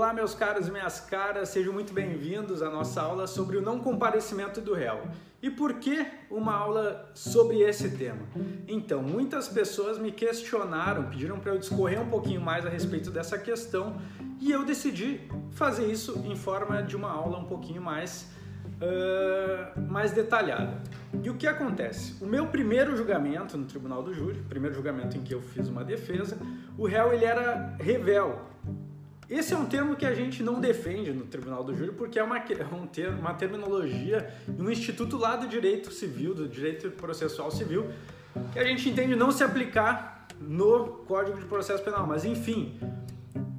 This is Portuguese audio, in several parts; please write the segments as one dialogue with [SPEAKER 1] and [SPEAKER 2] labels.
[SPEAKER 1] Olá, meus caros e minhas caras, sejam muito bem-vindos à nossa aula sobre o não comparecimento do réu. E por que uma aula sobre esse tema? Então, muitas pessoas me questionaram, pediram para eu discorrer um pouquinho mais a respeito dessa questão e eu decidi fazer isso em forma de uma aula um pouquinho mais, uh, mais detalhada. E o que acontece? O meu primeiro julgamento no tribunal do júri, primeiro julgamento em que eu fiz uma defesa, o réu ele era revel, esse é um termo que a gente não defende no Tribunal do Júri porque é uma, é um termo, uma terminologia de um instituto lá do direito civil, do direito processual civil, que a gente entende não se aplicar no Código de Processo Penal. Mas enfim,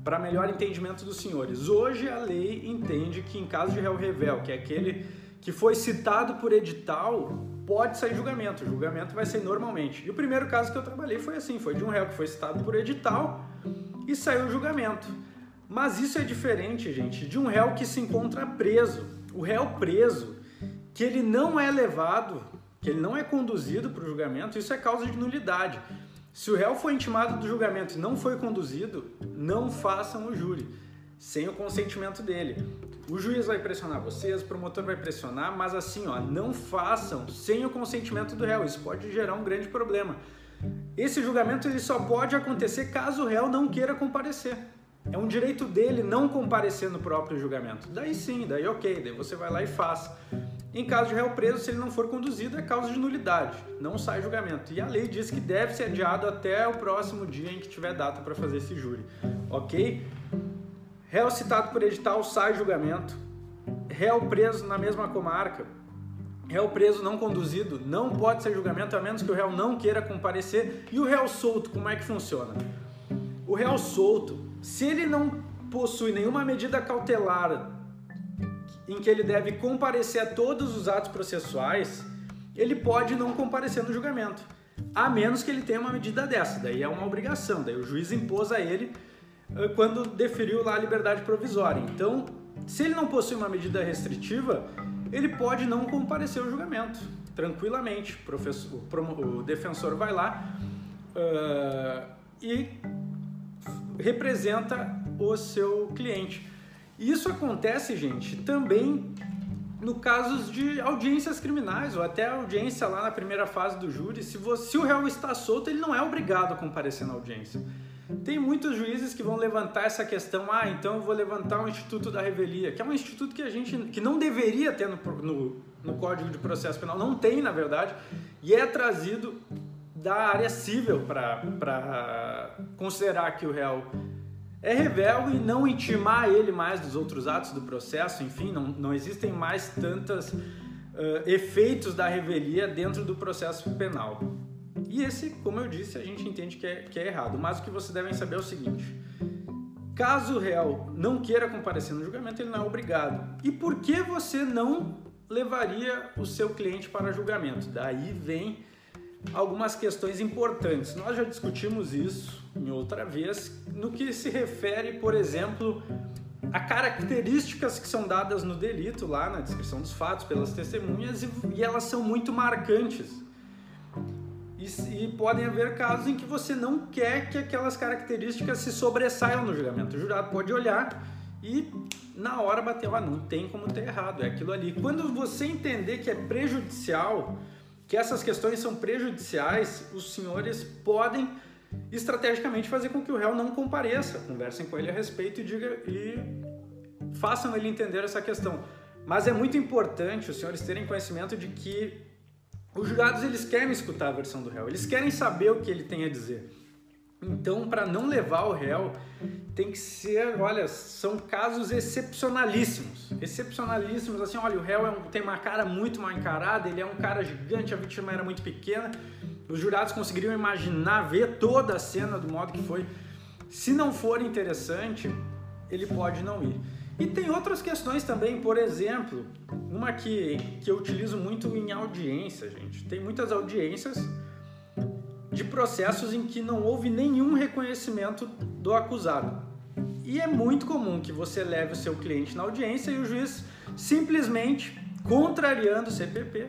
[SPEAKER 1] para melhor entendimento dos senhores, hoje a lei entende que em caso de réu revel, que é aquele que foi citado por edital, pode sair julgamento. O julgamento vai ser normalmente. E o primeiro caso que eu trabalhei foi assim, foi de um réu que foi citado por edital e saiu o julgamento. Mas isso é diferente, gente, de um réu que se encontra preso. O réu preso, que ele não é levado, que ele não é conduzido para o julgamento, isso é causa de nulidade. Se o réu foi intimado do julgamento e não foi conduzido, não façam o júri, sem o consentimento dele. O juiz vai pressionar vocês, o promotor vai pressionar, mas assim, ó, não façam sem o consentimento do réu. Isso pode gerar um grande problema. Esse julgamento ele só pode acontecer caso o réu não queira comparecer. É um direito dele não comparecer no próprio julgamento. Daí sim, daí ok, daí você vai lá e faz. Em caso de réu preso, se ele não for conduzido, é causa de nulidade, não sai julgamento. E a lei diz que deve ser adiado até o próximo dia em que tiver data para fazer esse júri. Ok? Réu citado por edital, sai julgamento. Réu preso na mesma comarca, réu preso não conduzido, não pode ser julgamento a menos que o réu não queira comparecer. E o réu solto, como é que funciona? O réu solto, se ele não possui nenhuma medida cautelar em que ele deve comparecer a todos os atos processuais, ele pode não comparecer no julgamento, a menos que ele tenha uma medida dessa. Daí é uma obrigação, daí o juiz impôs a ele quando deferiu lá a liberdade provisória. Então, se ele não possui uma medida restritiva, ele pode não comparecer ao julgamento tranquilamente. O, o defensor vai lá uh, e representa o seu cliente. Isso acontece, gente, também no casos de audiências criminais ou até audiência lá na primeira fase do júri. Se, você, se o réu está solto, ele não é obrigado a comparecer na audiência. Tem muitos juízes que vão levantar essa questão, ah, então eu vou levantar o Instituto da Revelia, que é um instituto que a gente que não deveria ter no, no, no Código de Processo Penal, não tem na verdade, e é trazido da área civil para considerar que o réu é revel e não intimar ele mais dos outros atos do processo, enfim, não, não existem mais tantos uh, efeitos da revelia dentro do processo penal. E esse, como eu disse, a gente entende que é, que é errado, mas o que vocês devem saber é o seguinte: caso o réu não queira comparecer no julgamento, ele não é obrigado. E por que você não levaria o seu cliente para julgamento? Daí vem algumas questões importantes. Nós já discutimos isso em outra vez, no que se refere, por exemplo, a características que são dadas no delito, lá na descrição dos fatos, pelas testemunhas, e, e elas são muito marcantes. E, e, podem haver casos em que você não quer que aquelas características se sobressaiam no julgamento. O jurado pode olhar e na hora bater, ah, não tem como ter errado, é aquilo ali. Quando você entender que é prejudicial, que essas questões são prejudiciais, os senhores podem estrategicamente fazer com que o réu não compareça. Conversem com ele a respeito e, diga, e façam ele entender essa questão. Mas é muito importante os senhores terem conhecimento de que os jurados eles querem escutar a versão do réu, eles querem saber o que ele tem a dizer. Então, para não levar o réu, tem que ser, olha, são casos excepcionalíssimos. Excepcionalíssimos, assim, olha, o réu é um, tem uma cara muito mal encarada, ele é um cara gigante, a vítima era muito pequena. Os jurados conseguiriam imaginar, ver toda a cena do modo que foi. Se não for interessante, ele pode não ir. E tem outras questões também, por exemplo, uma que, que eu utilizo muito em audiência, gente. Tem muitas audiências de processos em que não houve nenhum reconhecimento do acusado. E é muito comum que você leve o seu cliente na audiência e o juiz simplesmente, contrariando o CPP,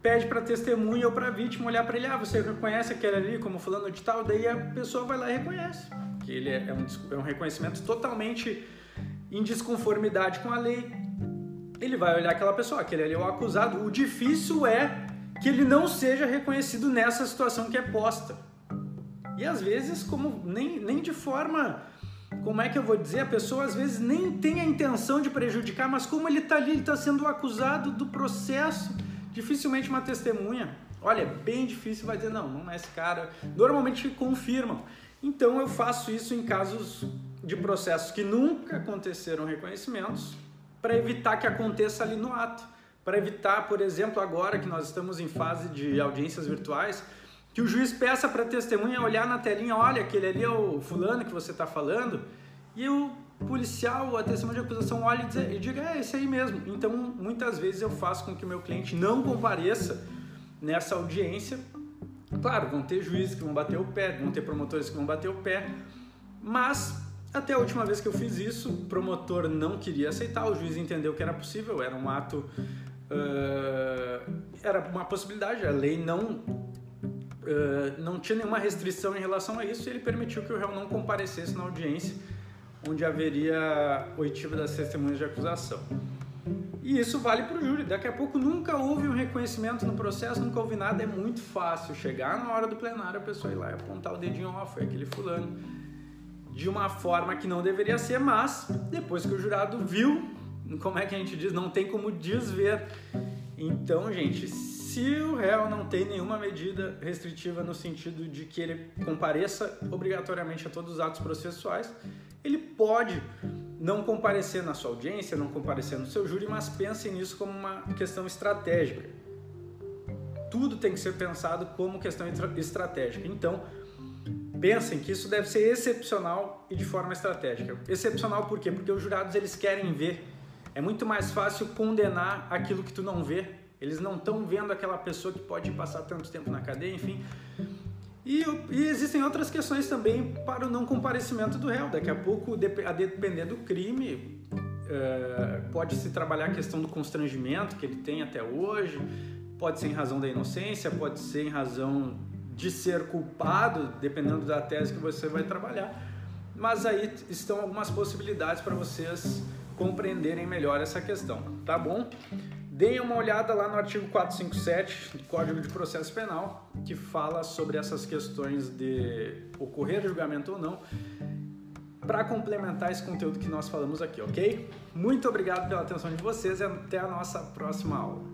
[SPEAKER 1] pede para testemunha ou para vítima olhar para ele, ah, você reconhece aquele ali como fulano de tal, daí a pessoa vai lá e reconhece. Que ele é, é um, é um reconhecimento totalmente em desconformidade com a lei, ele vai olhar aquela pessoa, aquele ali é o acusado. O difícil é que ele não seja reconhecido nessa situação que é posta. E às vezes, como nem, nem de forma, como é que eu vou dizer, a pessoa às vezes nem tem a intenção de prejudicar, mas como ele está ali, ele está sendo acusado do processo, dificilmente uma testemunha. Olha, bem difícil, vai dizer, não, não é esse cara. Normalmente confirmam. Então eu faço isso em casos de processos que nunca aconteceram reconhecimentos, para evitar que aconteça ali no ato. Para evitar, por exemplo, agora que nós estamos em fase de audiências virtuais, que o juiz peça para a testemunha olhar na telinha, olha, aquele ali é o fulano que você está falando, e o policial, a testemunha de acusação olhe e diga, é esse aí mesmo. Então, muitas vezes eu faço com que o meu cliente não compareça nessa audiência. Claro, vão ter juízes que vão bater o pé, vão ter promotores que vão bater o pé, mas até a última vez que eu fiz isso, o promotor não queria aceitar, o juiz entendeu que era possível, era um ato, uh, era uma possibilidade, a lei não, uh, não tinha nenhuma restrição em relação a isso e ele permitiu que o réu não comparecesse na audiência, onde haveria oitiva das testemunhas de acusação. E isso vale para o júri. Daqui a pouco nunca houve um reconhecimento no processo, nunca houve nada. É muito fácil chegar na hora do plenário, a pessoa ir lá e apontar o dedinho, ó, foi aquele fulano de uma forma que não deveria ser, mas depois que o jurado viu, como é que a gente diz, não tem como desver. Então, gente, se o réu não tem nenhuma medida restritiva no sentido de que ele compareça obrigatoriamente a todos os atos processuais, ele pode não comparecer na sua audiência, não comparecer no seu júri, mas pense nisso como uma questão estratégica. Tudo tem que ser pensado como questão estratégica. Então, pensem que isso deve ser excepcional e de forma estratégica. Excepcional por quê? Porque os jurados eles querem ver. É muito mais fácil condenar aquilo que tu não vê. Eles não estão vendo aquela pessoa que pode passar tanto tempo na cadeia, enfim. E, e, existem outras questões também para o não comparecimento do réu. Daqui a pouco, a depender do crime, uh, pode se trabalhar a questão do constrangimento que ele tem até hoje, pode ser em razão da inocência, pode ser em razão de ser culpado, dependendo da tese que você vai trabalhar. Mas aí estão algumas possibilidades para vocês compreenderem melhor essa questão, tá bom? Deem uma olhada lá no artigo 457 do Código de Processo Penal, que fala sobre essas questões de ocorrer julgamento ou não, para complementar esse conteúdo que nós falamos aqui, ok? Muito obrigado pela atenção de vocês e até a nossa próxima aula.